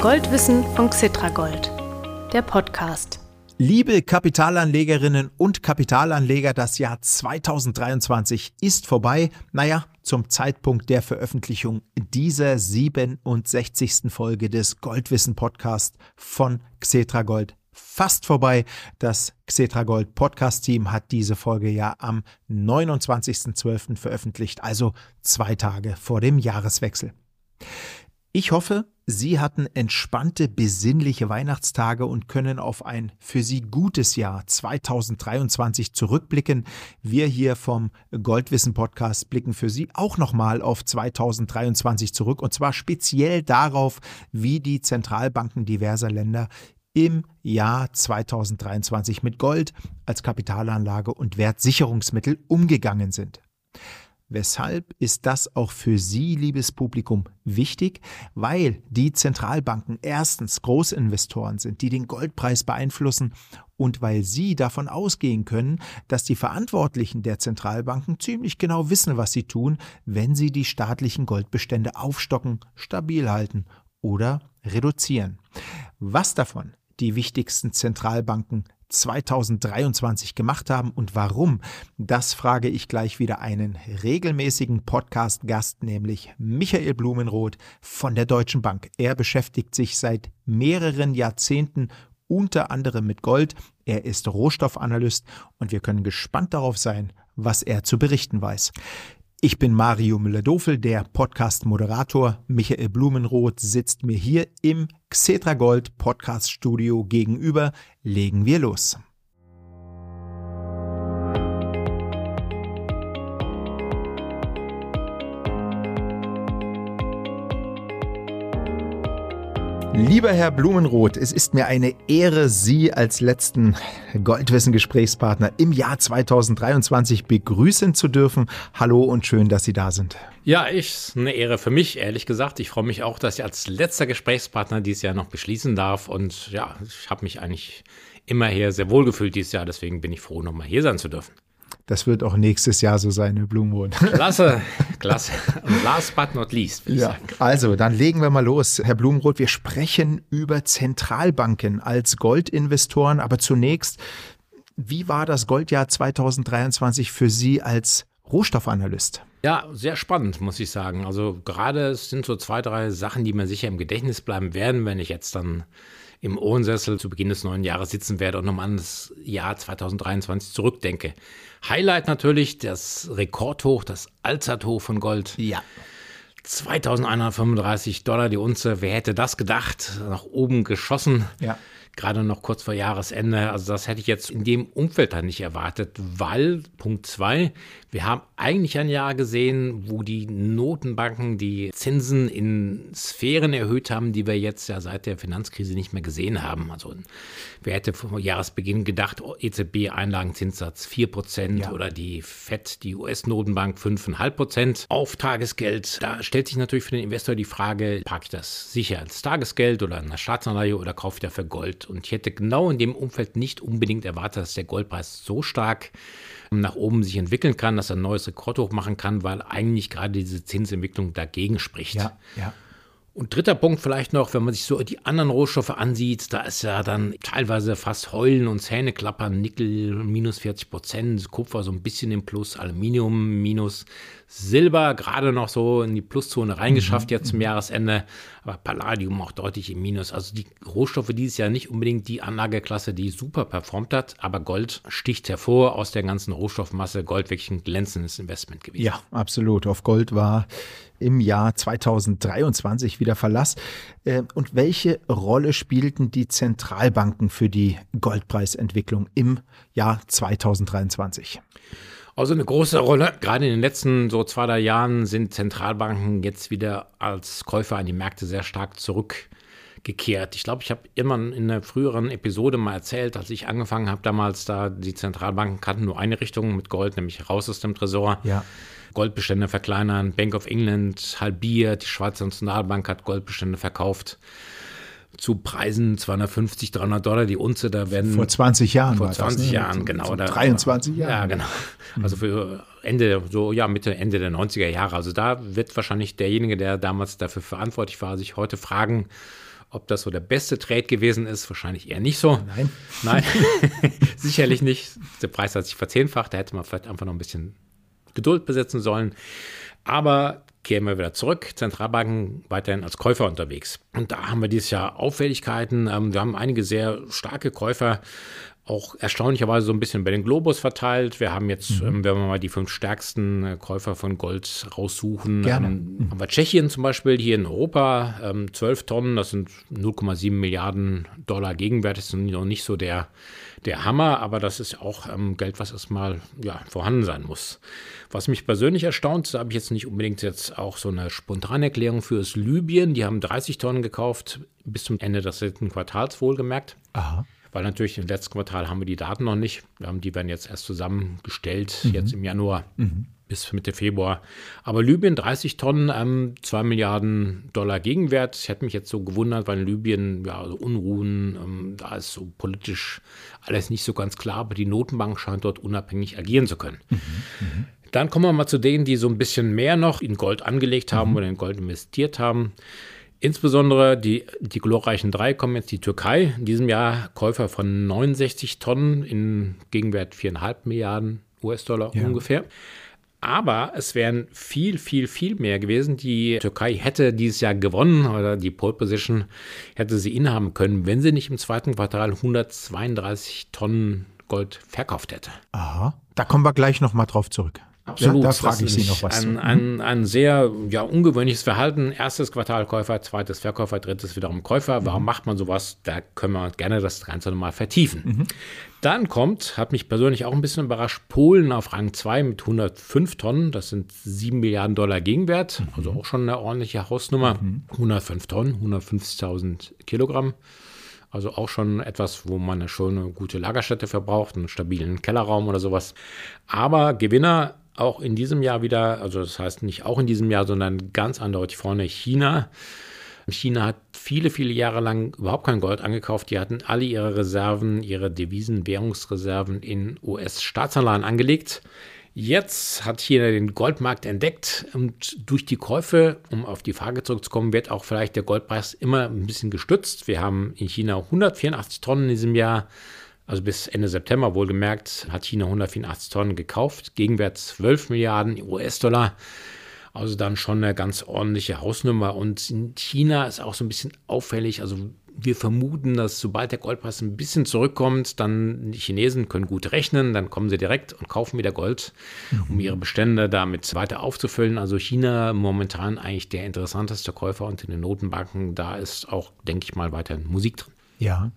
Goldwissen von Xitragold, der Podcast. Liebe Kapitalanlegerinnen und Kapitalanleger, das Jahr 2023 ist vorbei. Naja, zum Zeitpunkt der Veröffentlichung dieser 67. Folge des Goldwissen Podcast von Xetragold fast vorbei. Das Xetragold Podcast Team hat diese Folge ja am 29.12. veröffentlicht, also zwei Tage vor dem Jahreswechsel. Ich hoffe, Sie hatten entspannte, besinnliche Weihnachtstage und können auf ein für Sie gutes Jahr 2023 zurückblicken. Wir hier vom Goldwissen Podcast blicken für Sie auch nochmal auf 2023 zurück und zwar speziell darauf, wie die Zentralbanken diverser Länder im Jahr 2023 mit Gold als Kapitalanlage und Wertsicherungsmittel umgegangen sind. Weshalb ist das auch für Sie, liebes Publikum, wichtig? Weil die Zentralbanken erstens Großinvestoren sind, die den Goldpreis beeinflussen und weil Sie davon ausgehen können, dass die Verantwortlichen der Zentralbanken ziemlich genau wissen, was sie tun, wenn sie die staatlichen Goldbestände aufstocken, stabil halten oder reduzieren. Was davon die wichtigsten Zentralbanken 2023 gemacht haben und warum, das frage ich gleich wieder einen regelmäßigen Podcast-Gast, nämlich Michael Blumenroth von der Deutschen Bank. Er beschäftigt sich seit mehreren Jahrzehnten unter anderem mit Gold. Er ist Rohstoffanalyst und wir können gespannt darauf sein, was er zu berichten weiß. Ich bin Mario Müller-Dofel, der Podcast-Moderator. Michael Blumenroth sitzt mir hier im Xetra Gold Podcast Studio gegenüber. Legen wir los. Lieber Herr Blumenroth, es ist mir eine Ehre, Sie als letzten Goldwissen-Gesprächspartner im Jahr 2023 begrüßen zu dürfen. Hallo und schön, dass Sie da sind. Ja, ich eine Ehre für mich, ehrlich gesagt. Ich freue mich auch, dass ich als letzter Gesprächspartner dieses Jahr noch beschließen darf. Und ja, ich habe mich eigentlich immer hier sehr wohl gefühlt dieses Jahr. Deswegen bin ich froh, nochmal hier sein zu dürfen. Das wird auch nächstes Jahr so sein, Herr Blumenroth. Klasse, klasse. Und last but not least, ja. Also, dann legen wir mal los. Herr Blumenroth, wir sprechen über Zentralbanken als Goldinvestoren. Aber zunächst, wie war das Goldjahr 2023 für Sie als Rohstoffanalyst? Ja, sehr spannend, muss ich sagen. Also gerade es sind so zwei, drei Sachen, die mir sicher im Gedächtnis bleiben werden, wenn ich jetzt dann im Ohrensessel zu Beginn des neuen Jahres sitzen werde und nochmal an das Jahr 2023 zurückdenke. Highlight natürlich das Rekordhoch, das Allzeithoch von Gold. Ja. 2135 Dollar die Unze. Wer hätte das gedacht? Nach oben geschossen. Ja gerade noch kurz vor Jahresende. Also das hätte ich jetzt in dem Umfeld dann nicht erwartet, weil Punkt zwei, wir haben eigentlich ein Jahr gesehen, wo die Notenbanken die Zinsen in Sphären erhöht haben, die wir jetzt ja seit der Finanzkrise nicht mehr gesehen haben. Also wer hätte vor Jahresbeginn gedacht, EZB-Einlagenzinssatz 4% ja. oder die FED, die US-Notenbank 5,5% auf Tagesgeld. Da stellt sich natürlich für den Investor die Frage, parke ich das sicher als Tagesgeld oder in einer Staatsanleihe oder kaufe ich dafür Gold? Und ich hätte genau in dem Umfeld nicht unbedingt erwartet, dass der Goldpreis so stark nach oben sich entwickeln kann, dass er ein neues Rekordhoch machen kann, weil eigentlich gerade diese Zinsentwicklung dagegen spricht. Ja, ja. Und dritter Punkt vielleicht noch, wenn man sich so die anderen Rohstoffe ansieht, da ist ja dann teilweise fast Heulen und Zähneklappern, Nickel minus 40 Prozent, Kupfer so ein bisschen im Plus, Aluminium minus, Silber gerade noch so in die Pluszone reingeschafft mhm. jetzt zum Jahresende, aber Palladium auch deutlich im Minus. Also die Rohstoffe dieses Jahr nicht unbedingt die Anlageklasse, die super performt hat, aber Gold sticht hervor aus der ganzen Rohstoffmasse. Gold wirklich ein glänzendes Investment gewesen. Ja, absolut. Auf Gold war im Jahr 2023 wieder Verlass. Äh, und welche Rolle spielten die Zentralbanken für die Goldpreisentwicklung im Jahr 2023? Also eine große Rolle. Gerade in den letzten so zwei, drei Jahren sind Zentralbanken jetzt wieder als Käufer an die Märkte sehr stark zurückgekehrt. Ich glaube, ich habe immer in einer früheren Episode mal erzählt, als ich angefangen habe damals, da die Zentralbanken kannten nur eine Richtung mit Gold, nämlich raus aus dem Tresor. Ja. Goldbestände verkleinern, Bank of England halbiert, die Schweizer Nationalbank hat Goldbestände verkauft zu Preisen 250, 300 Dollar die Unze. Da werden vor 20 Jahren. Vor 20 das, ne? Jahren, genau. Vor 23 Jahren. Ja, genau. Also für Ende, so ja, Mitte, Ende der 90er Jahre. Also da wird wahrscheinlich derjenige, der damals dafür verantwortlich war, sich heute fragen, Ob das so der beste Trade gewesen ist, wahrscheinlich eher nicht so. Nein. Nein, sicherlich nicht. Der Preis hat sich verzehnfacht, da hätte man vielleicht einfach noch ein bisschen Geduld besitzen sollen. Aber kehren wir wieder zurück. Zentralbanken weiterhin als Käufer unterwegs. Und da haben wir dieses Jahr Auffälligkeiten. Ähm, wir haben einige sehr starke Käufer auch erstaunlicherweise so ein bisschen bei den Globus verteilt. Wir haben jetzt, mhm. ähm, wenn wir mal die fünf stärksten äh, Käufer von Gold raussuchen. Ähm, mhm. haben wir Tschechien zum Beispiel hier in Europa, ähm, 12 Tonnen, das sind 0,7 Milliarden Dollar Gegenwert, das ist noch nicht so der, der Hammer, aber das ist auch ähm, Geld, was erstmal ja, vorhanden sein muss. Was mich persönlich erstaunt, da habe ich jetzt nicht unbedingt jetzt auch so eine spontane Erklärung für, ist Libyen. Die haben 30 Tonnen gekauft, bis zum Ende des dritten Quartals wohlgemerkt. Aha weil natürlich im letzten Quartal haben wir die Daten noch nicht. Die werden jetzt erst zusammengestellt, mhm. jetzt im Januar mhm. bis Mitte Februar. Aber Libyen 30 Tonnen, ähm, 2 Milliarden Dollar Gegenwert. Ich hätte mich jetzt so gewundert, weil in Libyen ja also Unruhen, ähm, da ist so politisch alles nicht so ganz klar, aber die Notenbank scheint dort unabhängig agieren zu können. Mhm. mhm. Dann kommen wir mal zu denen, die so ein bisschen mehr noch in Gold angelegt haben mhm. oder in Gold investiert haben. Insbesondere die, die glorreichen drei kommen jetzt die Türkei. In diesem Jahr Käufer von 69 Tonnen in Gegenwert 4,5 Milliarden US-Dollar ja. ungefähr. Aber es wären viel, viel, viel mehr gewesen. Die Türkei hätte dieses Jahr gewonnen oder die Pole Position hätte sie innehaben können, wenn sie nicht im zweiten Quartal 132 Tonnen Gold verkauft hätte. Aha, da kommen wir gleich nochmal drauf zurück. Absolut. Ja, da frage ich Sie noch was. Ein, ein, ein, sehr ja, ungewöhnliches Verhalten. Erstes Quartal Käufer, zweites Verkäufer, drittes wiederum Käufer. Warum mhm. macht man sowas? Da können wir gerne das Ganze nochmal vertiefen. Mhm. Dann kommt, hat mich persönlich auch ein bisschen überrascht, Polen auf Rang 2 mit 105 Tonnen. Das sind 7 Milliarden Dollar Gegenwert. Mhm. Also auch schon eine ordentliche Hausnummer. 105 mhm. Tonnen, 150.000 Kilogramm. Also auch schon etwas, wo man eine schöne, gute Lagerstätte verbraucht, einen stabilen Kellerraum oder sowas. Aber Gewinner auch in diesem Jahr wieder, also das heißt nicht auch in diesem Jahr, sondern ganz eindeutig vorne China. China hat viele, viele Jahre lang überhaupt kein Gold angekauft. Die hatten alle ihre Reserven, ihre Devisen, Währungsreserven in US-Staatsanleihen angelegt. Jetzt hat China den Goldmarkt entdeckt und durch die Käufe, um auf die Frage zurückzukommen, wird auch vielleicht der Goldpreis immer ein bisschen gestützt. Wir haben in China 184 Tonnen in diesem Jahr also bis Ende September wohlgemerkt, hat China 184 Tonnen gekauft, Gegenwert 12 Milliarden US-Dollar. Also dann schon eine ganz ordentliche Hausnummer. Und in China ist auch so ein bisschen auffällig. Also wir vermuten, dass sobald der Goldpreis ein bisschen zurückkommt, dann die Chinesen können gut rechnen, dann kommen sie direkt und kaufen wieder Gold, um mhm. ihre Bestände damit weiter aufzufüllen. Also China momentan eigentlich der interessanteste Käufer unter den Notenbanken. Da ist auch, denke ich mal, weiter Musik drin. Ja.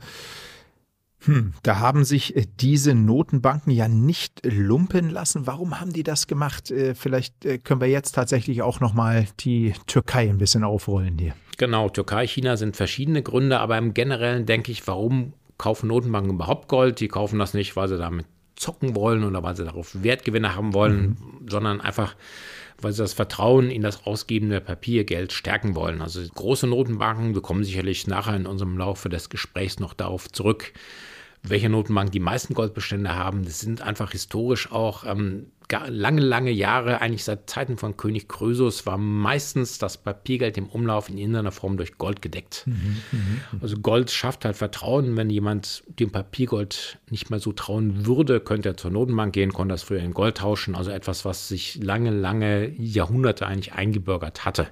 Hm, da haben sich äh, diese Notenbanken ja nicht lumpen lassen. Warum haben die das gemacht? Äh, vielleicht äh, können wir jetzt tatsächlich auch noch mal die Türkei ein bisschen aufrollen hier. Genau, Türkei, China sind verschiedene Gründe, aber im Generellen denke ich, warum kaufen Notenbanken überhaupt Gold? Die kaufen das nicht, weil sie damit zocken wollen oder weil sie darauf Wertgewinne haben wollen, mhm. sondern einfach, weil sie das Vertrauen in das ausgebende Papiergeld stärken wollen. Also große Notenbanken, wir kommen sicherlich nachher in unserem Laufe des Gesprächs noch darauf zurück, welche Notenbanken die meisten Goldbestände haben. Das sind einfach historisch auch ähm, lange, lange Jahre, eigentlich seit Zeiten von König Krösus, war meistens das Papiergeld im Umlauf in irgendeiner Form durch Gold gedeckt. Mhm, mh, mh. Also Gold schafft halt Vertrauen. Wenn jemand dem Papiergold nicht mehr so trauen würde, könnte er zur Notenbank gehen, konnte das früher in Gold tauschen. Also etwas, was sich lange, lange Jahrhunderte eigentlich eingebürgert hatte.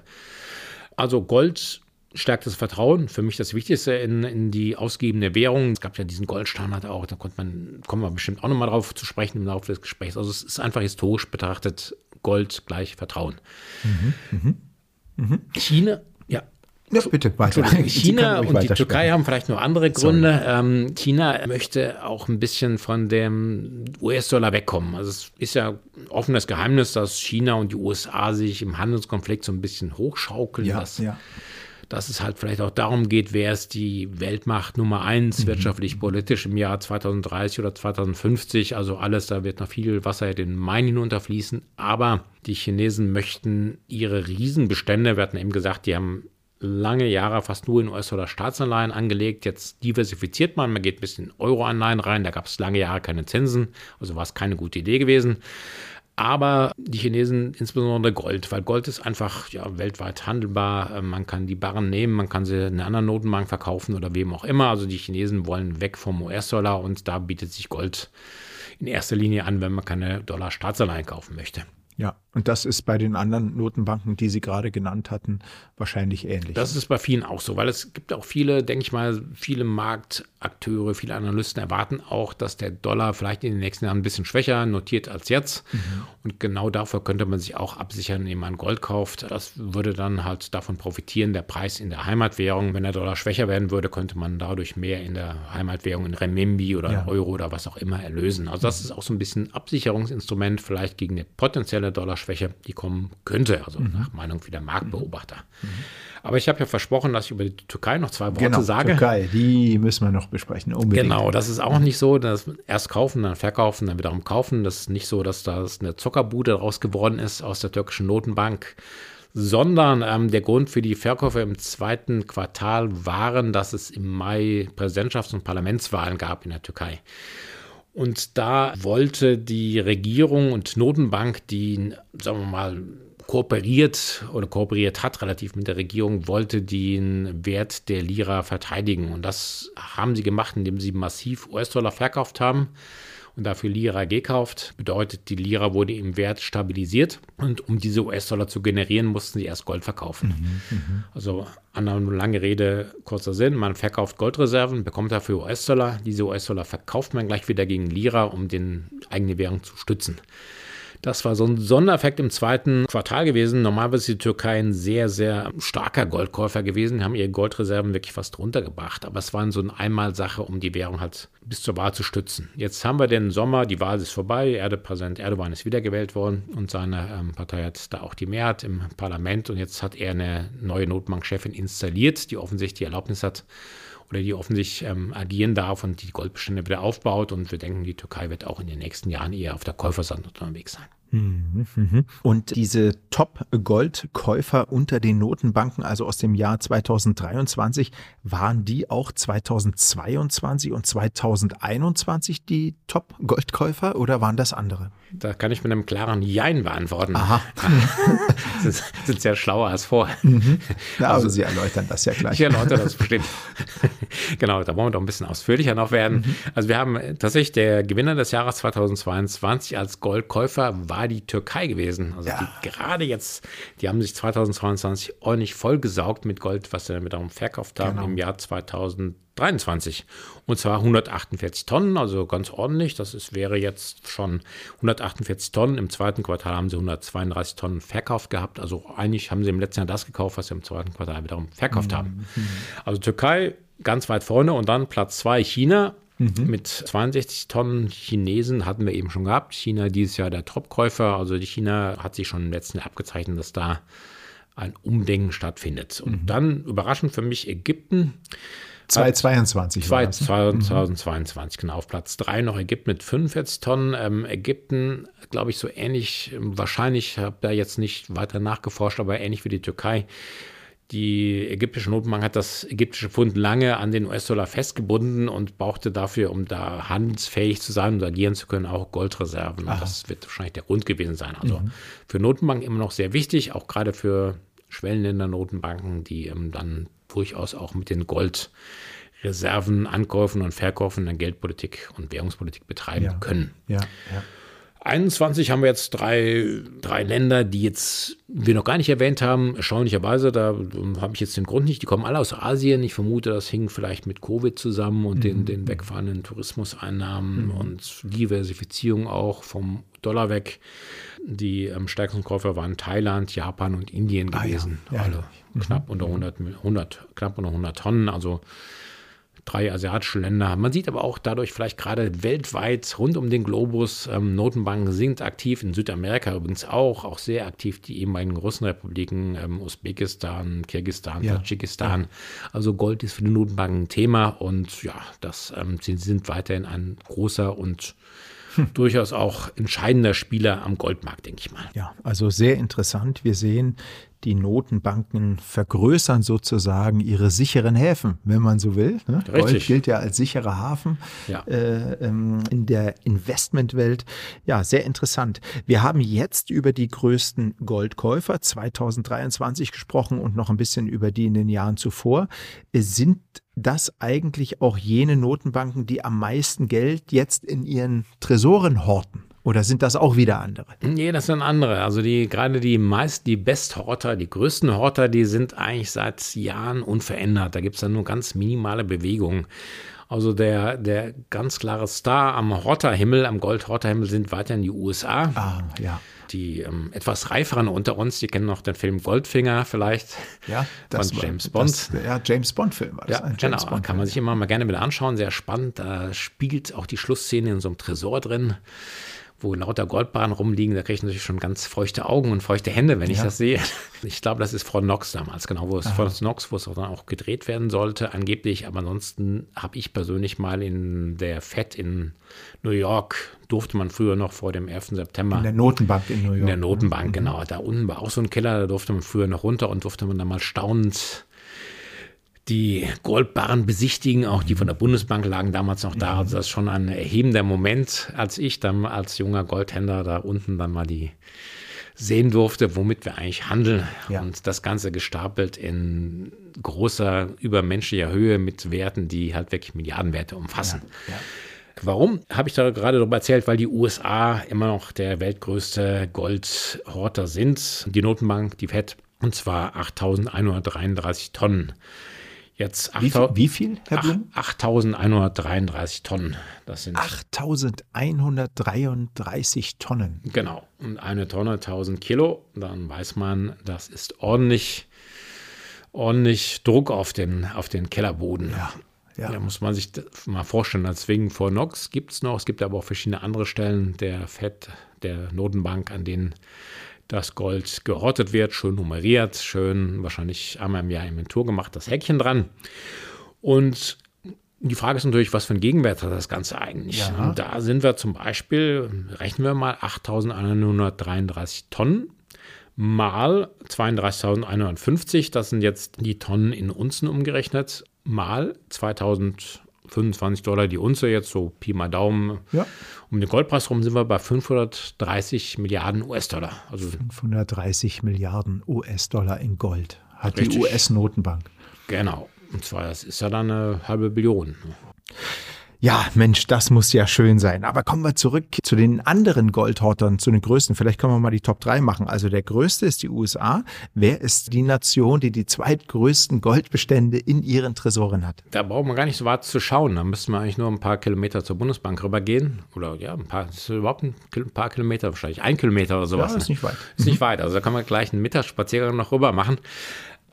Also Gold stärkt das Vertrauen. Für mich das Wichtigste in, in die ausgebende Währung. Es gab ja diesen Goldstandard auch, da konnte man, kommen wir bestimmt auch nochmal drauf zu sprechen im Laufe des Gesprächs. Also es ist einfach historisch betrachtet Gold gleich Vertrauen. Mhm, mh, mh. China, ja. Ja, bitte weiter. China und die Türkei haben vielleicht noch andere Gründe. Ähm, China möchte auch ein bisschen von dem US-Dollar wegkommen. Also es ist ja offenes Geheimnis, dass China und die USA sich im Handelskonflikt so ein bisschen hochschaukeln. Ja, ja dass es halt vielleicht auch darum geht, wer ist die Weltmacht Nummer eins, mhm. wirtschaftlich, politisch im Jahr 2030 oder 2050. Also alles, da wird noch viel Wasser den Main hinunterfließen. Aber die Chinesen möchten ihre Riesenbestände, wir hatten eben gesagt, die haben lange Jahre fast nur in US-Dollar Staatsanleihen angelegt. Jetzt diversifiziert man, man geht ein bisschen in Euro-Anleihen rein. Da gab es lange Jahre keine Zinsen, also war es keine gute Idee gewesen. Aber die Chinesen, insbesondere Gold, weil Gold ist einfach ja, weltweit handelbar. Äh, man kann die Barren nehmen, man kann sie in einer anderen Notenbank verkaufen oder wem auch immer. Also die Chinesen wollen weg vom US-Dollar und da bietet sich Gold in erster Linie an, wenn man keine Dollar-Staatsanleihen kaufen möchte. Ja, und das ist bei den anderen Notenbanken, die Sie gerade genannt hatten, wahrscheinlich ähnlich. Das ist bei vielen auch so, weil es gibt auch viele, denke ich mal, viele Marktakteure, viele Analysten erwarten auch, dass der Dollar vielleicht in den nächsten Jahren ein bisschen schwächer notiert als jetzt. Mhm. Und genau dafür könnte man sich auch absichern, indem man Gold kauft. Das würde dann halt davon profitieren, der Preis in der Heimatwährung. Wenn der Dollar schwächer werden würde, könnte man dadurch mehr in der Heimatwährung in Renminbi oder ja. Euro oder was auch immer erlösen. Also das mhm. ist auch so ein bisschen Absicherungsinstrument vielleicht gegen eine potenzielle Dollar Schwäche, die kommen könnte, also mhm. nach Meinung vieler Marktbeobachter. Mhm. Aber ich habe ja versprochen, dass ich über die Türkei noch zwei Worte genau, sage. Türkei, die müssen wir noch besprechen. Unbedingt. Genau, das ist auch nicht so, dass erst kaufen, dann verkaufen, dann wiederum kaufen. Das ist nicht so, dass das eine Zuckerbude daraus geworden ist aus der türkischen Notenbank sondern ähm, der Grund für die Verkäufe im zweiten Quartal waren, dass es im Mai Präsidentschafts- und Parlamentswahlen gab in der Türkei. Und da wollte die Regierung und Notenbank, die, sagen wir mal, kooperiert oder kooperiert hat relativ mit der Regierung, wollte den Wert der Lira verteidigen. Und das haben sie gemacht, indem sie massiv US-Dollar verkauft haben und dafür Lira gekauft. Bedeutet, die Lira wurde im Wert stabilisiert und um diese US-Dollar zu generieren, mussten sie erst Gold verkaufen. Mhm, mhm. also eine lange Rede, kurzer Sinn, man verkauft Goldreserven, bekommt dafür US-Dollar. Diese US-Dollar verkauft man gleich wieder gegen Lira, um den eigene Währung zu stützen. Das war so ein Sondereffekt im zweiten Quartal gewesen. Normalerweise ist die Türkei ein sehr, sehr starker Goldkäufer gewesen, die haben ihre Goldreserven wirklich fast runtergebracht. Aber es war so eine Einmalsache, um die Währung halt bis zur Wahl zu stützen. Jetzt haben wir den Sommer, die Wahl ist vorbei, Erde, Präsident Erdogan ist wiedergewählt worden und seine ähm, Partei hat da auch die Mehrheit im Parlament und jetzt hat er eine neue Notbankchefin installiert, die offensichtlich die Erlaubnis hat, oder die offensichtlich ähm, agieren darf und die Goldbestände wieder aufbaut. Und wir denken, die Türkei wird auch in den nächsten Jahren eher auf der Käuferseite unterwegs sein. Mhm, mhm. Und diese Top-Goldkäufer unter den Notenbanken, also aus dem Jahr 2023, waren die auch 2022 und 2021 die Top-Goldkäufer oder waren das andere? Da kann ich mit einem klaren Jein beantworten. Aha. sind, sind sehr schlauer als vorher. Mhm. Ja, also, Sie erläutern das ja gleich. Ich erläutere das bestimmt. genau, da wollen wir doch ein bisschen ausführlicher noch werden. Mhm. Also wir haben tatsächlich der Gewinner des Jahres 2022 als Goldkäufer war war die Türkei gewesen. Also ja. die gerade jetzt, die haben sich 2022 ordentlich vollgesaugt mit Gold, was sie damit auch verkauft haben genau. im Jahr 2023. Und zwar 148 Tonnen, also ganz ordentlich. Das ist, wäre jetzt schon 148 Tonnen. Im zweiten Quartal haben sie 132 Tonnen verkauft gehabt. Also eigentlich haben sie im letzten Jahr das gekauft, was sie im zweiten Quartal wiederum verkauft mhm. haben. Also Türkei ganz weit vorne und dann Platz zwei China Mhm. Mit 62 Tonnen Chinesen hatten wir eben schon gehabt. China dieses Jahr der Topkäufer. Also die China hat sich schon im letzten Jahr abgezeichnet, dass da ein Umdenken stattfindet. Und mhm. dann überraschend für mich Ägypten. 2022 war das, ne? 2022, genau. Auf Platz 3 noch Ägypten mit 45 Tonnen. Ähm, Ägypten, glaube ich, so ähnlich, wahrscheinlich, habe da jetzt nicht weiter nachgeforscht, aber ähnlich wie die Türkei, die ägyptische Notenbank hat das ägyptische Pfund lange an den US-Dollar festgebunden und brauchte dafür, um da handelsfähig zu sein und agieren zu können, auch Goldreserven. Und das wird wahrscheinlich der Grund gewesen sein. Also mhm. für Notenbanken immer noch sehr wichtig, auch gerade für Schwellenländer-Notenbanken, die ähm, dann durchaus auch mit den Goldreserven, Ankäufen und Verkäufen in Geldpolitik und Währungspolitik betreiben ja. können. Ja, ja. 21 haben wir jetzt drei, drei Länder, die jetzt wir noch gar nicht erwähnt haben. Erstaunlicherweise, da habe ich jetzt den Grund nicht, die kommen alle aus Asien. Ich vermute, das hing vielleicht mit Covid zusammen und mhm. den, den wegfahrenden Tourismuseinnahmen mhm. und Diversifizierung auch vom Dollar weg. Die ähm, stärksten Käufer waren Thailand, Japan und Indien gewesen. Ah, ja. Ja, Alle ja. knapp mhm. unter 100, 100, knapp unter 100 Tonnen. Also drei asiatische Länder. Man sieht aber auch dadurch vielleicht gerade weltweit rund um den Globus, ähm, Notenbanken sind aktiv, in Südamerika übrigens auch, auch sehr aktiv, die ehemaligen Russenrepubliken, ähm, Usbekistan, Kirgistan, ja. Tadschikistan. Also Gold ist für die Notenbanken ein Thema und ja, das ähm, sie sind weiterhin ein großer und hm. durchaus auch entscheidender Spieler am Goldmarkt, denke ich mal. Ja, also sehr interessant. Wir sehen, die Notenbanken vergrößern sozusagen ihre sicheren Häfen, wenn man so will. Ne? Gold gilt ja als sicherer Hafen ja. äh, ähm, in der Investmentwelt. Ja, sehr interessant. Wir haben jetzt über die größten Goldkäufer 2023 gesprochen und noch ein bisschen über die in den Jahren zuvor. Sind das eigentlich auch jene Notenbanken, die am meisten Geld jetzt in ihren Tresoren horten? Oder sind das auch wieder andere? Nee, das sind andere. Also die, gerade die meisten, die Best-Horter, die größten Horter, die sind eigentlich seit Jahren unverändert. Da gibt es dann nur ganz minimale Bewegungen. Also der, der ganz klare Star am Horterhimmel, am Gold-Horterhimmel sind weiterhin die USA. Ah, ja die ähm, etwas reiferen unter uns, die kennen noch den Film Goldfinger vielleicht ja, das von James Bond. Das, ja, James Bond-Film war das. Ja, genau, Bond kann man sich immer mal gerne wieder anschauen, sehr spannend. Da spielt auch die Schlussszene in so einem Tresor drin wo lauter Goldbarren rumliegen, da kriege ich natürlich schon ganz feuchte Augen und feuchte Hände, wenn ja. ich das sehe. Ich glaube, das ist Frau Knox damals, genau, wo es Frau Knox, wo es auch dann auch gedreht werden sollte, angeblich. Aber ansonsten habe ich persönlich mal in der FED in New York, durfte man früher noch vor dem 11. September. In der Notenbank in New York. In der Notenbank, mhm. genau. Da unten war auch so ein Keller, da durfte man früher noch runter und durfte man dann mal staunend die Goldbarren besichtigen, auch die von der Bundesbank lagen damals noch da. Also das ist schon ein erhebender Moment, als ich dann als junger Goldhändler da unten dann mal die sehen durfte, womit wir eigentlich handeln. Ja. Und das Ganze gestapelt in großer, übermenschlicher Höhe mit Werten, die halt wirklich Milliardenwerte umfassen. Ja. Ja. Warum habe ich da gerade darüber erzählt? Weil die USA immer noch der weltgrößte Goldhorter sind. Die Notenbank, die FED, und zwar 8133 Tonnen. Jetzt 8, wie, viel, wie viel, Herr Blum? 8.133 Tonnen. Das sind 8.133 Tonnen. Genau. Und eine Tonne 1000 Kilo. Dann weiß man, das ist ordentlich, ordentlich Druck auf den, auf den Kellerboden. Ja. Ja. Da muss man sich mal vorstellen, deswegen vor Nox gibt es noch, es gibt aber auch verschiedene andere Stellen der FED, der Notenbank, an denen das Gold gehortet wird, schön nummeriert, schön wahrscheinlich einmal im Jahr Inventur gemacht, das Häkchen dran. Und die Frage ist natürlich, was für einen Gegenwert hat das Ganze eigentlich? Ja. Da sind wir zum Beispiel, rechnen wir mal 8.133 Tonnen mal 32.150, das sind jetzt die Tonnen in Unzen umgerechnet, mal 2000 25 Dollar die Unze, jetzt so Pi mal Daumen. Ja. Um den Goldpreis rum sind wir bei 530 Milliarden US-Dollar. Also 530 Milliarden US-Dollar in Gold hat richtig. die US-Notenbank. Genau. Und zwar, das ist ja dann eine halbe Billion. Ja, Mensch, das muss ja schön sein. Aber kommen wir zurück zu den anderen Goldhortern, zu den größten. Vielleicht können wir mal die Top 3 machen. Also der größte ist die USA. Wer ist die Nation, die die zweitgrößten Goldbestände in ihren Tresoren hat? Da braucht man gar nicht so weit zu schauen. Da müssten wir eigentlich nur ein paar Kilometer zur Bundesbank rübergehen. Oder ja, ein paar, ist überhaupt ein paar Kilometer wahrscheinlich. Ein Kilometer oder sowas. Ja, ist nicht weit. Ist nicht weit. Also da kann man gleich einen Mittagsspaziergang noch rüber machen.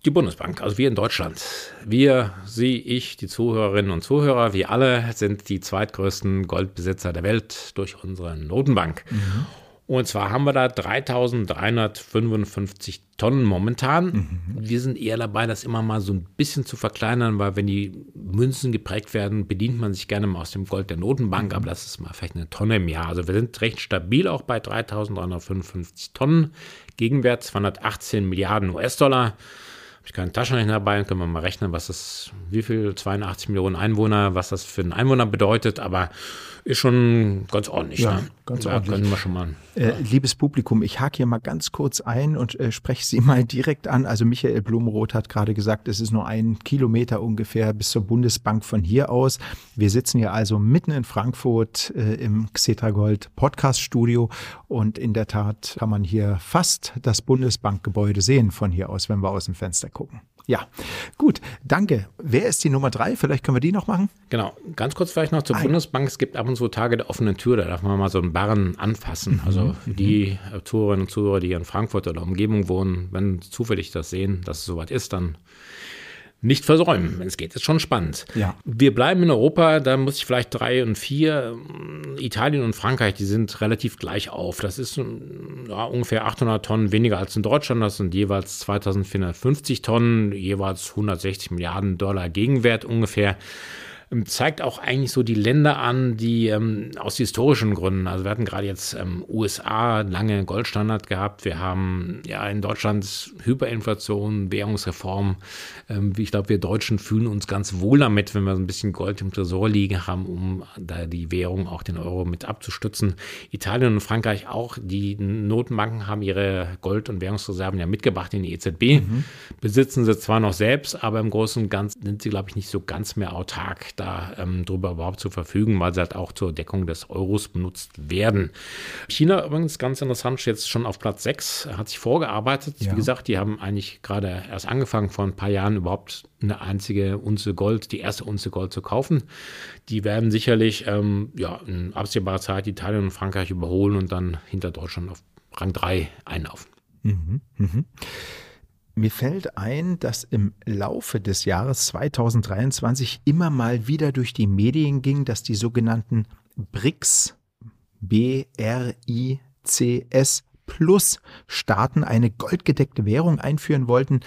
Die Bundesbank, also wir in Deutschland. Wir, Sie, ich, die Zuhörerinnen und Zuhörer, wir alle sind die zweitgrößten Goldbesitzer der Welt durch unsere Notenbank. Mhm. Und zwar haben wir da 3355 Tonnen momentan. Mhm. Wir sind eher dabei, das immer mal so ein bisschen zu verkleinern, weil wenn die Münzen geprägt werden, bedient man sich gerne mal aus dem Gold der Notenbank, mhm. aber das ist mal vielleicht eine Tonne im Jahr. Also wir sind recht stabil auch bei 3355 Tonnen. Gegenwert 218 Milliarden US-Dollar ich keinen Taschenrechner dabei, können wir mal rechnen, was das, wie viel, 82 Millionen Einwohner, was das für einen Einwohner bedeutet, aber ist schon ganz ordentlich. Ja, ne? ganz da ordentlich. Können wir schon mal. Äh, liebes Publikum, ich hake hier mal ganz kurz ein und äh, spreche Sie mal direkt an. Also Michael Blumenroth hat gerade gesagt, es ist nur ein Kilometer ungefähr bis zur Bundesbank von hier aus. Wir sitzen hier also mitten in Frankfurt äh, im Xetragold Podcast Studio und in der Tat kann man hier fast das Bundesbankgebäude sehen von hier aus, wenn wir aus dem Fenster gucken. Ja, gut, danke. Wer ist die Nummer drei? Vielleicht können wir die noch machen. Genau, ganz kurz vielleicht noch zur Ein. Bundesbank. Es gibt ab und zu Tage der offenen Tür, da darf man mal so einen Barren anfassen. Mhm. Also für die Zuhörerinnen und Zuhörer, die in Frankfurt oder Umgebung wohnen, wenn zufällig das sehen, dass es soweit ist, dann nicht versäumen, wenn es geht. Ist schon spannend. Ja. Wir bleiben in Europa, da muss ich vielleicht drei und vier. Italien und Frankreich, die sind relativ gleich auf. Das ist ja, ungefähr 800 Tonnen weniger als in Deutschland. Das sind jeweils 2450 Tonnen, jeweils 160 Milliarden Dollar Gegenwert ungefähr. Ähm, zeigt auch eigentlich so die Länder an, die ähm, aus historischen Gründen, also wir hatten gerade jetzt ähm, USA lange Goldstandard gehabt, wir haben ja in Deutschland Hyperinflation, Währungsreform. Ähm, ich glaube, wir Deutschen fühlen uns ganz wohl damit, wenn wir so ein bisschen Gold im Tresor liegen haben, um da die Währung, auch den Euro mit abzustützen. Italien und Frankreich auch, die Notenbanken haben ihre Gold- und Währungsreserven ja mitgebracht in die EZB, mhm. besitzen sie zwar noch selbst, aber im Großen und Ganzen sind sie, glaube ich, nicht so ganz mehr autark da ähm, drüber überhaupt zu verfügen, weil sie halt auch zur Deckung des Euros benutzt werden. China übrigens ganz interessant, jetzt schon auf Platz 6, hat sich vorgearbeitet. Ja. Wie gesagt, die haben eigentlich gerade erst angefangen, vor ein paar Jahren überhaupt eine einzige Unze Gold, die erste Unze Gold zu kaufen. Die werden sicherlich ähm, ja, in absehbarer Zeit Italien und Frankreich überholen und dann hinter Deutschland auf Rang 3 einlaufen. Mhm, mh. Mir fällt ein, dass im Laufe des Jahres 2023 immer mal wieder durch die Medien ging, dass die sogenannten BRICS, B-R-I-C-S, Plus Staaten eine goldgedeckte Währung einführen wollten.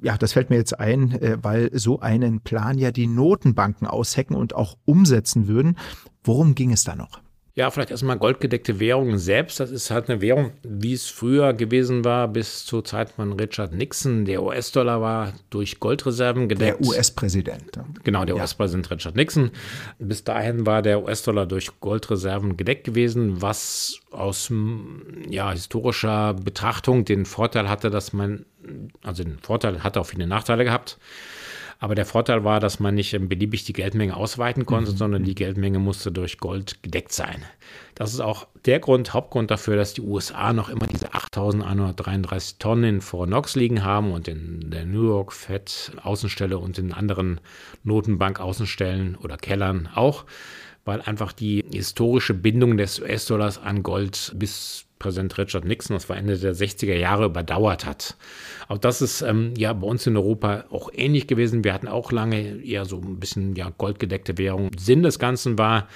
Ja, das fällt mir jetzt ein, äh, weil so einen Plan ja die Notenbanken aushecken und auch umsetzen würden. Worum ging es da noch? Ja, vielleicht erstmal goldgedeckte Währung selbst. Das ist halt eine Währung, wie es früher gewesen war, bis zur Zeit von Richard Nixon. Der US-Dollar war durch Goldreserven gedeckt. Der US-Präsident. Genau, der ja. US-Präsident Richard Nixon. Bis dahin war der US-Dollar durch Goldreserven gedeckt gewesen, was aus ja, historischer Betrachtung den Vorteil hatte, dass man, also den Vorteil hatte auch viele Nachteile gehabt. Aber der Vorteil war, dass man nicht beliebig die Geldmenge ausweiten konnte, mhm. sondern die Geldmenge musste durch Gold gedeckt sein. Das ist auch der Grund, Hauptgrund dafür, dass die USA noch immer diese 8.133 Tonnen in Fort Knox liegen haben und in der New York Fed Außenstelle und in anderen Notenbank Außenstellen oder Kellern auch, weil einfach die historische Bindung des US-Dollars an Gold bis Präsident Richard Nixon, das war Ende der 60er Jahre, überdauert hat. Auch das ist ähm, ja bei uns in Europa auch ähnlich gewesen. Wir hatten auch lange eher so ein bisschen ja, goldgedeckte Währung. Sinn des Ganzen war,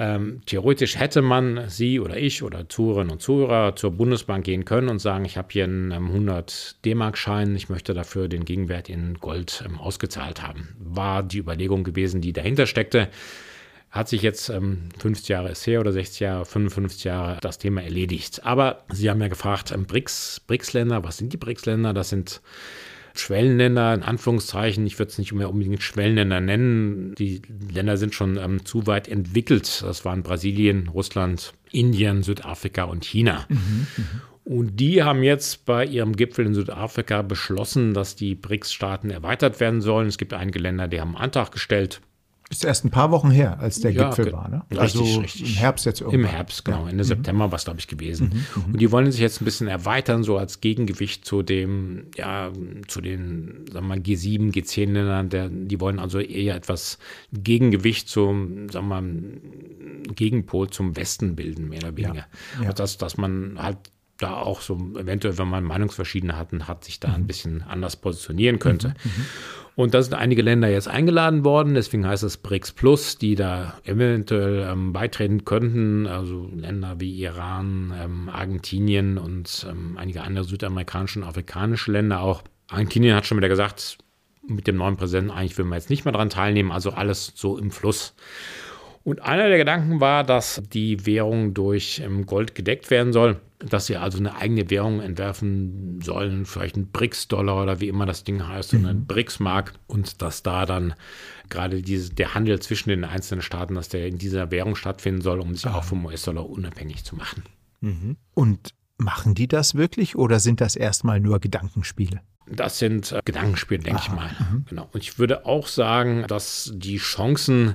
ähm, theoretisch hätte man Sie oder ich oder Zuhörerinnen und Zuhörer zur Bundesbank gehen können und sagen, ich habe hier einen ähm, 100 D-Mark-Schein, ich möchte dafür den Gegenwert in Gold ähm, ausgezahlt haben. War die Überlegung gewesen, die dahinter steckte hat sich jetzt ähm, 50 Jahre ist her oder 60 Jahre, 55 Jahre das Thema erledigt. Aber Sie haben ja gefragt, ähm, BRICS, BRICS-Länder, was sind die BRICS-Länder? Das sind Schwellenländer, in Anführungszeichen. Ich würde es nicht mehr unbedingt Schwellenländer nennen. Die Länder sind schon ähm, zu weit entwickelt. Das waren Brasilien, Russland, Indien, Südafrika und China. Mhm, mh. Und die haben jetzt bei ihrem Gipfel in Südafrika beschlossen, dass die BRICS-Staaten erweitert werden sollen. Es gibt einige Länder, die haben einen Antrag gestellt. Ist erst ein paar Wochen her, als der ja, Gipfel war, ne? Richtig, also richtig. im Herbst jetzt irgendwann. Im Herbst, genau. Ende mhm. September war es, glaube ich, gewesen. Mhm, mhm, und die wollen sich jetzt ein bisschen erweitern, so als Gegengewicht zu dem, ja, zu den, sagen wir mal, G7, G10-Ländern. Der, die wollen also eher etwas Gegengewicht zum, sagen wir mal, Gegenpol zum Westen bilden, mehr oder weniger. Ja, ja. Also dass, dass man halt da auch so eventuell, wenn man Meinungsverschiedenheiten hat, sich da ein mhm. bisschen anders positionieren könnte. Mhm. mhm. Und da sind einige Länder jetzt eingeladen worden, deswegen heißt es BRICS Plus, die da eventuell ähm, beitreten könnten. Also Länder wie Iran, ähm, Argentinien und ähm, einige andere südamerikanische und afrikanische Länder auch. Argentinien hat schon wieder gesagt, mit dem neuen Präsidenten eigentlich will man jetzt nicht mehr daran teilnehmen, also alles so im Fluss. Und einer der Gedanken war, dass die Währung durch ähm, Gold gedeckt werden soll, dass sie also eine eigene Währung entwerfen sollen, vielleicht ein BRICS-Dollar oder wie immer das Ding heißt, mhm. ein BRICS-Mark und dass da dann gerade diese, der Handel zwischen den einzelnen Staaten, dass der in dieser Währung stattfinden soll, um sich ah. auch vom US-Dollar unabhängig zu machen. Mhm. Und machen die das wirklich oder sind das erstmal nur Gedankenspiele? Das sind äh, Gedankenspiele, denke ich mal. Mhm. Genau. Und ich würde auch sagen, dass die Chancen,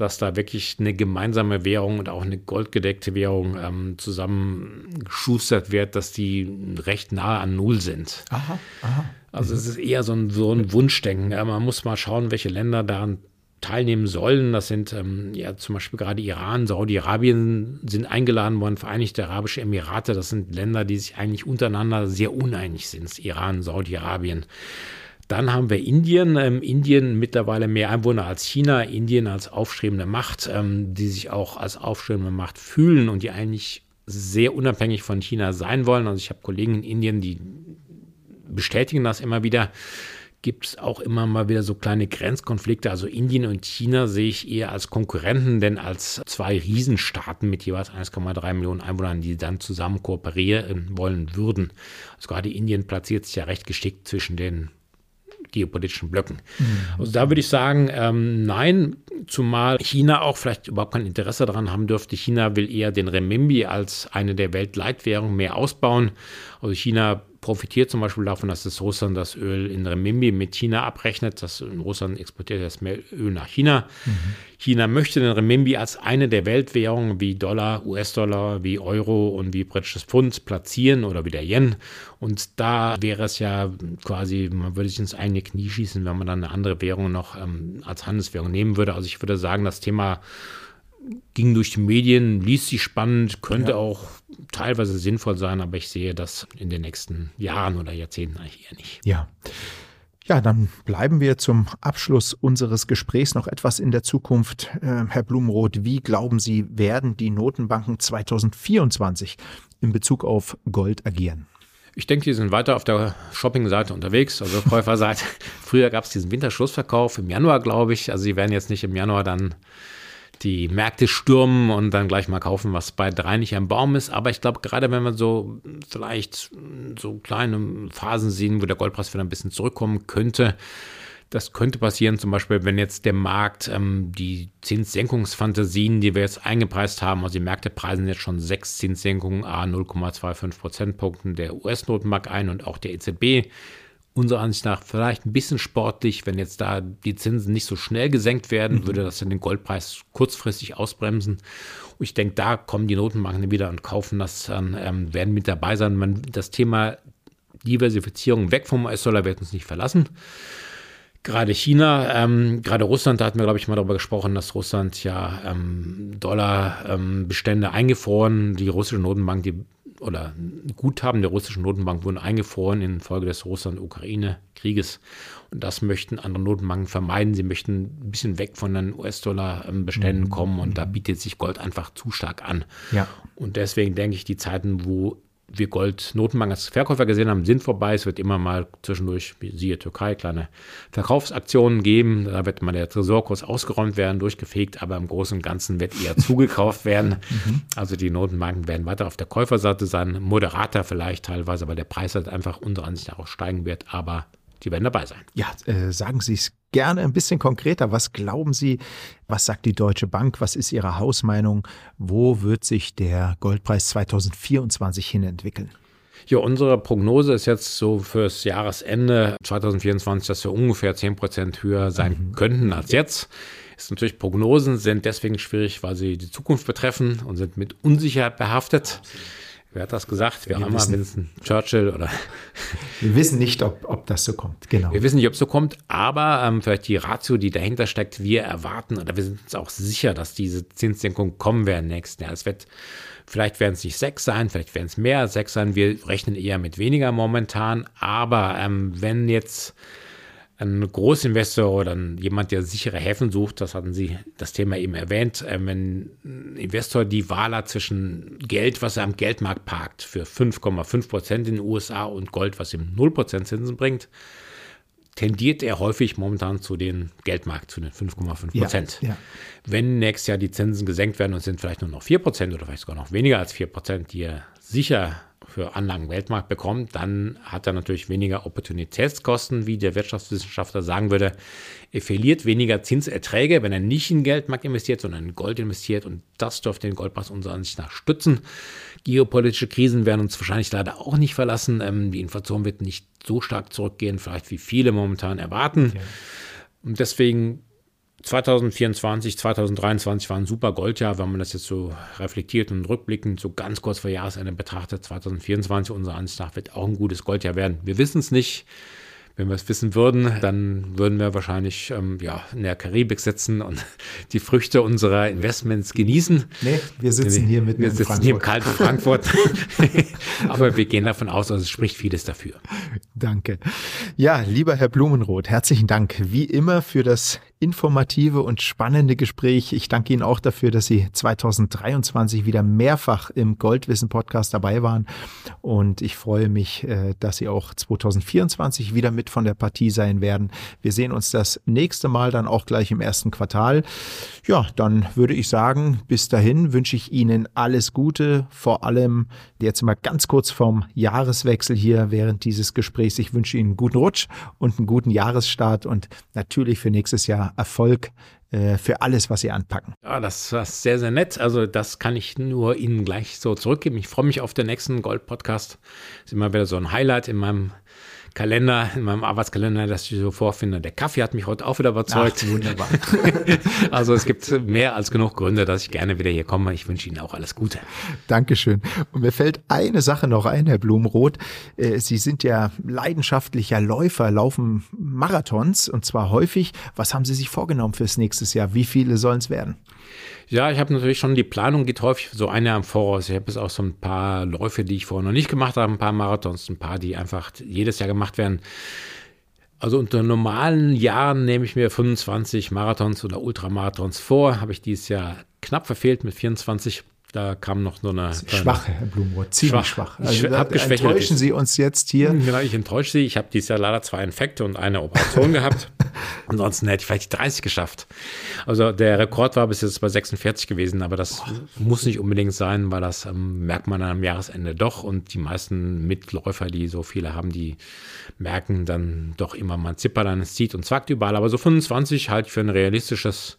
dass da wirklich eine gemeinsame Währung und auch eine goldgedeckte Währung ähm, zusammengeschustert wird, dass die recht nahe an Null sind. Aha, aha. Also es ist eher so ein, so ein Wunschdenken. Man muss mal schauen, welche Länder daran teilnehmen sollen. Das sind ähm, ja zum Beispiel gerade Iran, Saudi-Arabien sind eingeladen worden, Vereinigte Arabische Emirate. Das sind Länder, die sich eigentlich untereinander sehr uneinig sind. Iran, Saudi-Arabien. Dann haben wir Indien. Ähm, Indien mittlerweile mehr Einwohner als China. Indien als aufstrebende Macht, ähm, die sich auch als aufstrebende Macht fühlen und die eigentlich sehr unabhängig von China sein wollen. Also ich habe Kollegen in Indien, die bestätigen das immer wieder. gibt es auch immer mal wieder so kleine Grenzkonflikte. Also Indien und China sehe ich eher als Konkurrenten, denn als zwei Riesenstaaten mit jeweils 1,3 Millionen Einwohnern, die dann zusammen kooperieren wollen würden. Also gerade Indien platziert sich ja recht geschickt zwischen den geopolitischen Blöcken. Mhm. Also da würde ich sagen, ähm, nein, zumal China auch vielleicht überhaupt kein Interesse daran haben dürfte. China will eher den Renminbi als eine der Weltleitwährungen mehr ausbauen. Also China profitiert zum Beispiel davon, dass das Russland das Öl in Renminbi mit China abrechnet. Das Russland exportiert mehr Öl nach China. Mhm. China möchte den Renminbi als eine der Weltwährungen wie Dollar, US-Dollar, wie Euro und wie britisches Pfund platzieren oder wie der Yen. Und da wäre es ja quasi, man würde sich ins eigene Knie schießen, wenn man dann eine andere Währung noch ähm, als Handelswährung nehmen würde. Also ich würde sagen, das Thema ging durch die Medien, liest sich spannend, könnte ja. auch teilweise sinnvoll sein, aber ich sehe das in den nächsten Jahren oder Jahrzehnten eigentlich eher nicht. Ja. Ja, dann bleiben wir zum Abschluss unseres Gesprächs noch etwas in der Zukunft. Äh, Herr Blumenroth, wie glauben Sie, werden die Notenbanken 2024 in Bezug auf Gold agieren? Ich denke, die sind weiter auf der Shopping-Seite unterwegs, also Käuferseite. Früher gab es diesen Winterschlussverkauf im Januar, glaube ich. Also sie werden jetzt nicht im Januar dann die Märkte stürmen und dann gleich mal kaufen, was bei drei nicht am Baum ist. Aber ich glaube, gerade wenn wir so vielleicht so kleine Phasen sehen, wo der Goldpreis wieder ein bisschen zurückkommen könnte, das könnte passieren, zum Beispiel, wenn jetzt der Markt ähm, die Zinssenkungsfantasien, die wir jetzt eingepreist haben, also die Märkte preisen jetzt schon sechs Zinssenkungen, a 0,25 Prozentpunkten der US-Notenbank ein und auch der EZB unserer Ansicht nach vielleicht ein bisschen sportlich. Wenn jetzt da die Zinsen nicht so schnell gesenkt werden, mhm. würde das dann den Goldpreis kurzfristig ausbremsen. Und ich denke, da kommen die Notenbanken wieder und kaufen das, dann, ähm, werden mit dabei sein. Man, das Thema Diversifizierung weg vom US-Dollar wird uns nicht verlassen. Gerade China, ähm, gerade Russland, da hatten wir, glaube ich, mal darüber gesprochen, dass Russland ja ähm, Dollarbestände ähm, eingefroren, die russische Notenbank, die oder Guthaben der russischen Notenbank wurden eingefroren infolge des Russland-Ukraine-Krieges. Und das möchten andere Notenbanken vermeiden. Sie möchten ein bisschen weg von den US-Dollar-Beständen mhm. kommen und da bietet sich Gold einfach zu stark an. Ja. Und deswegen denke ich, die Zeiten, wo wir Gold-Notenbank als Verkäufer gesehen haben, sind vorbei. Es wird immer mal zwischendurch, wie siehe Türkei, kleine Verkaufsaktionen geben. Da wird mal der Tresorkurs ausgeräumt werden, durchgefegt, aber im Großen und Ganzen wird eher zugekauft werden. Mhm. Also die Notenbanken werden weiter auf der Käuferseite sein, moderater vielleicht teilweise, weil der Preis halt einfach unserer Ansicht nach auch steigen wird, aber die werden dabei sein. Ja, äh, sagen Sie es gerne ein bisschen konkreter. Was glauben Sie, was sagt die Deutsche Bank? Was ist Ihre Hausmeinung? Wo wird sich der Goldpreis 2024 hin entwickeln? Ja, unsere Prognose ist jetzt so fürs Jahresende 2024, dass wir ungefähr 10 Prozent höher sein mhm. könnten als jetzt. Ist natürlich, Prognosen sind deswegen schwierig, weil sie die Zukunft betreffen und sind mit Unsicherheit behaftet. Absolut. Wer hat das gesagt? Wir, wir wissen, Winston Churchill oder. Wir wissen nicht, ob, ob das so kommt. Genau. Wir wissen nicht, ob es so kommt, aber ähm, vielleicht die Ratio, die dahinter steckt, wir erwarten oder wir sind uns auch sicher, dass diese Zinssenkungen kommen werden nächsten Jahr. Es wird, vielleicht werden es nicht sechs sein, vielleicht werden es mehr als sechs sein. Wir rechnen eher mit weniger momentan, aber ähm, wenn jetzt ein Großinvestor oder jemand, der sichere Häfen sucht, das hatten Sie das Thema eben erwähnt, äh, wenn ein Investor die Wahl hat zwischen Geld, was er am Geldmarkt parkt, für 5,5 Prozent in den USA und Gold, was ihm 0 Prozent Zinsen bringt, tendiert er häufig momentan zu den Geldmarkt, zu den 5,5 Prozent. Ja, ja. Wenn nächstes Jahr die Zinsen gesenkt werden und sind vielleicht nur noch 4 Prozent oder vielleicht sogar noch weniger als 4 Prozent, die er sicher für Anlagen Weltmarkt bekommt, dann hat er natürlich weniger Opportunitätskosten, wie der Wirtschaftswissenschaftler sagen würde. Er verliert weniger Zinserträge, wenn er nicht in Geldmarkt investiert, sondern in Gold investiert und das dürfte den Goldpreis unserer Ansicht nach stützen. Geopolitische Krisen werden uns wahrscheinlich leider auch nicht verlassen. Ähm, die Inflation wird nicht so stark zurückgehen, vielleicht wie viele momentan erwarten. Okay. Und deswegen 2024, 2023 war ein super Goldjahr, wenn man das jetzt so reflektiert und rückblickend so ganz kurz vor Jahresende betrachtet. 2024 unserer Ansicht nach wird auch ein gutes Goldjahr werden. Wir wissen es nicht. Wenn wir es wissen würden, dann würden wir wahrscheinlich ähm, ja, in der Karibik sitzen und die Früchte unserer Investments genießen. Nee, wir sitzen hier mit Wir sitzen Frankfurt. hier im kalten Frankfurt. Aber wir gehen davon aus, also es spricht vieles dafür. Danke. Ja, lieber Herr Blumenroth, herzlichen Dank wie immer für das informative und spannende Gespräch. Ich danke Ihnen auch dafür, dass Sie 2023 wieder mehrfach im Goldwissen Podcast dabei waren. Und ich freue mich, äh, dass Sie auch 2024 wieder mit von der Partie sein werden. Wir sehen uns das nächste Mal dann auch gleich im ersten Quartal. Ja, dann würde ich sagen, bis dahin wünsche ich Ihnen alles Gute, vor allem jetzt mal ganz kurz vorm Jahreswechsel hier während dieses Gesprächs. Ich wünsche Ihnen einen guten Rutsch und einen guten Jahresstart und natürlich für nächstes Jahr Erfolg äh, für alles, was Sie anpacken. Ja, das war sehr, sehr nett. Also das kann ich nur Ihnen gleich so zurückgeben. Ich freue mich auf den nächsten Gold-Podcast. Ist immer wieder so ein Highlight in meinem Kalender, in meinem Arbeitskalender, das ich so vorfinde. Der Kaffee hat mich heute auch wieder überzeugt. Ach, wunderbar. also es gibt mehr als genug Gründe, dass ich gerne wieder hier komme. Ich wünsche Ihnen auch alles Gute. Dankeschön. Und mir fällt eine Sache noch ein, Herr Blumenroth. Äh, Sie sind ja leidenschaftlicher Läufer, laufen Marathons und zwar häufig. Was haben Sie sich vorgenommen fürs nächste Jahr? Wie viele sollen es werden? Ja, ich habe natürlich schon, die Planung geht häufig so ein Jahr im Voraus. Ich habe jetzt auch so ein paar Läufe, die ich vorher noch nicht gemacht habe, ein paar Marathons, ein paar, die einfach jedes Jahr gemacht werden. Also unter normalen Jahren nehme ich mir 25 Marathons oder Ultramarathons vor. Habe ich dieses Jahr knapp verfehlt mit 24. Da kam noch so eine. Schwache, Herr Blumenroth, ziemlich schwach. schwach. Also, enttäuschen Sie uns jetzt hier. Genau, ich enttäusche Sie. Ich habe dieses Jahr leider zwei Infekte und eine Operation gehabt. Ansonsten hätte ich vielleicht 30 geschafft. Also der Rekord war bis jetzt bei 46 gewesen, aber das muss nicht unbedingt sein, weil das ähm, merkt man am Jahresende doch. Und die meisten Mitläufer, die so viele haben, die merken dann doch immer, man zippert dann, es zieht und zwackt überall. Aber so 25 halte ich für ein realistisches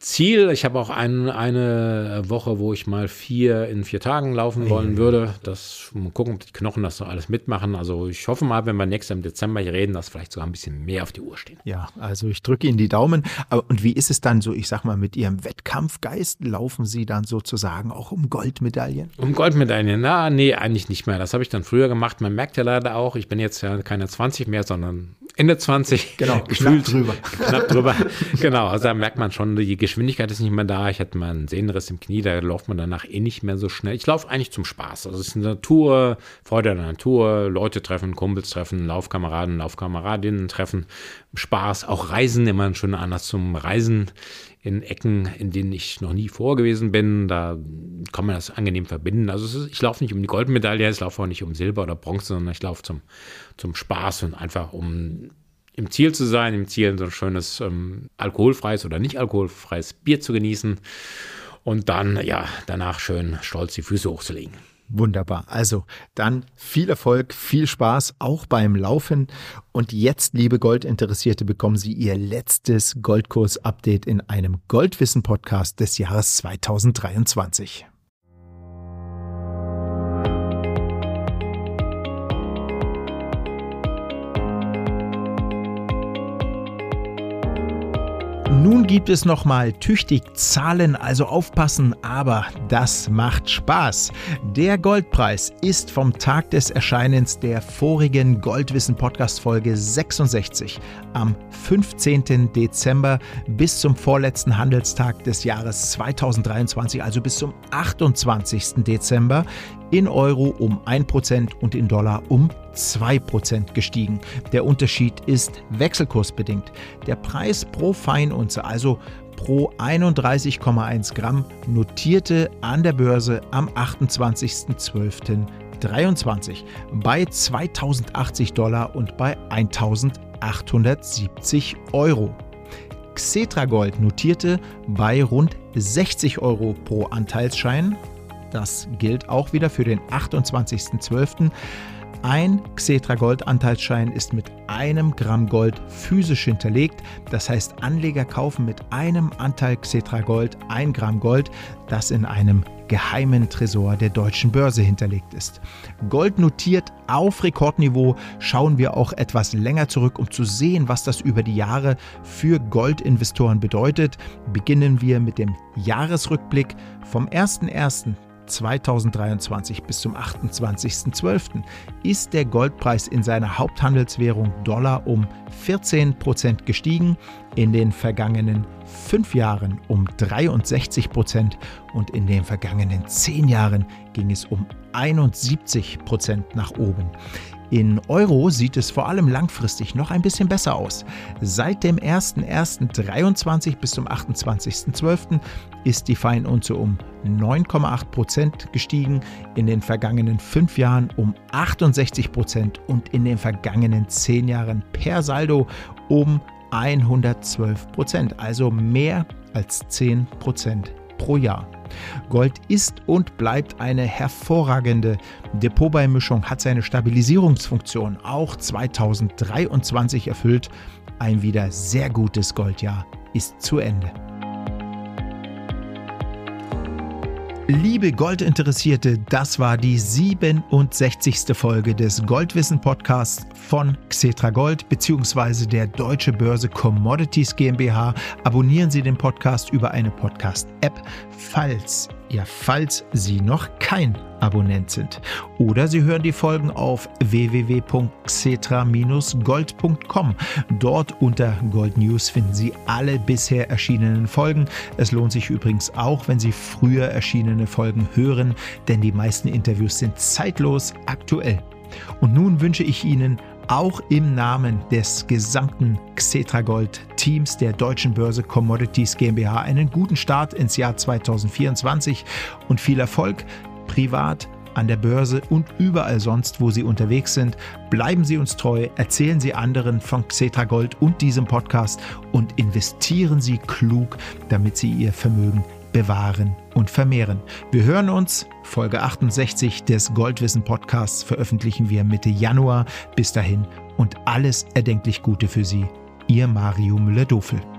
Ziel. Ich habe auch ein, eine Woche, wo ich mal vier in vier Tagen laufen wollen würde. Das mal gucken, ob die Knochen das so alles mitmachen. Also ich hoffe mal, wenn wir nächstes Jahr im Dezember hier reden, dass vielleicht sogar ein bisschen mehr auf die Uhr stehen. Ja, also ich drücke Ihnen die Daumen. Und wie ist es dann so, ich sag mal, mit Ihrem Wettkampfgeist? Laufen Sie dann sozusagen auch um Goldmedaillen? Um Goldmedaillen? Na, nee, eigentlich nicht mehr. Das habe ich dann früher gemacht. Man merkt ja leider auch, ich bin jetzt ja keine 20 mehr, sondern Ende 20. Genau, gefühlt knapp drüber. Knapp drüber. genau, also da merkt man schon, die Geschwindigkeit ist nicht mehr da. Ich hatte mal einen Sehnenriss im Knie, da läuft man danach eh nicht mehr so schnell. Ich laufe eigentlich zum Spaß. Also es ist Natur, Freude an der Natur, Leute treffen, Kumpels treffen, Laufkameraden, Laufkameradinnen treffen, Spaß, auch Reisen, immer ein schöner Anlass zum Reisen in Ecken, in denen ich noch nie vor gewesen bin. Da kann man das angenehm verbinden. Also ist, ich laufe nicht um die Goldmedaille, ich laufe auch nicht um Silber oder Bronze, sondern ich laufe zum, zum Spaß und einfach um im Ziel zu sein, im Ziel so ein schönes ähm, alkoholfreies oder nicht alkoholfreies Bier zu genießen und dann, ja, danach schön stolz die Füße hochzulegen. Wunderbar. Also dann viel Erfolg, viel Spaß auch beim Laufen. Und jetzt, liebe Goldinteressierte, bekommen Sie Ihr letztes Goldkurs-Update in einem Goldwissen-Podcast des Jahres 2023. Nun gibt es nochmal tüchtig Zahlen, also aufpassen, aber das macht Spaß. Der Goldpreis ist vom Tag des Erscheinens der vorigen Goldwissen Podcast Folge 66 am 15. Dezember bis zum vorletzten Handelstag des Jahres 2023, also bis zum 28. Dezember, in Euro um 1% und in Dollar um 2% gestiegen. Der Unterschied ist wechselkursbedingt. Der Preis pro Feinunze, also pro 31,1 Gramm, notierte an der Börse am 28.12.23 bei 2080 Dollar und bei 1870 Euro. Xetra Gold notierte bei rund 60 Euro pro Anteilsschein das gilt auch wieder für den 28.12. Ein Xetra Gold Anteilsschein ist mit einem Gramm Gold physisch hinterlegt. Das heißt, Anleger kaufen mit einem Anteil Xetra Gold ein Gramm Gold, das in einem geheimen Tresor der deutschen Börse hinterlegt ist. Gold notiert auf Rekordniveau. Schauen wir auch etwas länger zurück, um zu sehen, was das über die Jahre für Goldinvestoren bedeutet. Beginnen wir mit dem Jahresrückblick vom 01.01. 2023 bis zum 28.12. ist der Goldpreis in seiner Haupthandelswährung Dollar um 14 Prozent gestiegen, in den vergangenen fünf Jahren um 63 Prozent und in den vergangenen zehn Jahren ging es um 71 Prozent nach oben. In Euro sieht es vor allem langfristig noch ein bisschen besser aus. Seit dem 01.01.23 bis zum 28.12. ist die Feinunze um 9,8 Prozent gestiegen, in den vergangenen fünf Jahren um 68 Prozent und in den vergangenen zehn Jahren per Saldo um 112 Prozent, also mehr als 10 Prozent pro Jahr. Gold ist und bleibt eine hervorragende Depotbeimischung, hat seine Stabilisierungsfunktion auch 2023 erfüllt. Ein wieder sehr gutes Goldjahr ist zu Ende. Liebe Goldinteressierte, das war die 67. Folge des Goldwissen Podcasts von Xetra Gold bzw. der Deutsche Börse Commodities GmbH. Abonnieren Sie den Podcast über eine Podcast-App, falls ja, falls Sie noch kein Abonnent sind. Oder Sie hören die Folgen auf www.xetra-gold.com. Dort unter Gold News finden Sie alle bisher erschienenen Folgen. Es lohnt sich übrigens auch, wenn Sie früher erschienene Folgen hören, denn die meisten Interviews sind zeitlos aktuell. Und nun wünsche ich Ihnen auch im Namen des gesamten Xetragold Teams der Deutschen Börse Commodities GmbH einen guten Start ins Jahr 2024 und viel Erfolg privat an der Börse und überall sonst, wo Sie unterwegs sind. Bleiben Sie uns treu, erzählen Sie anderen von Xetragold und diesem Podcast und investieren Sie klug, damit Sie Ihr Vermögen bewahren und vermehren. Wir hören uns. Folge 68 des Goldwissen Podcasts veröffentlichen wir Mitte Januar. Bis dahin und alles erdenklich Gute für Sie. Ihr Mario Müller-Dofel.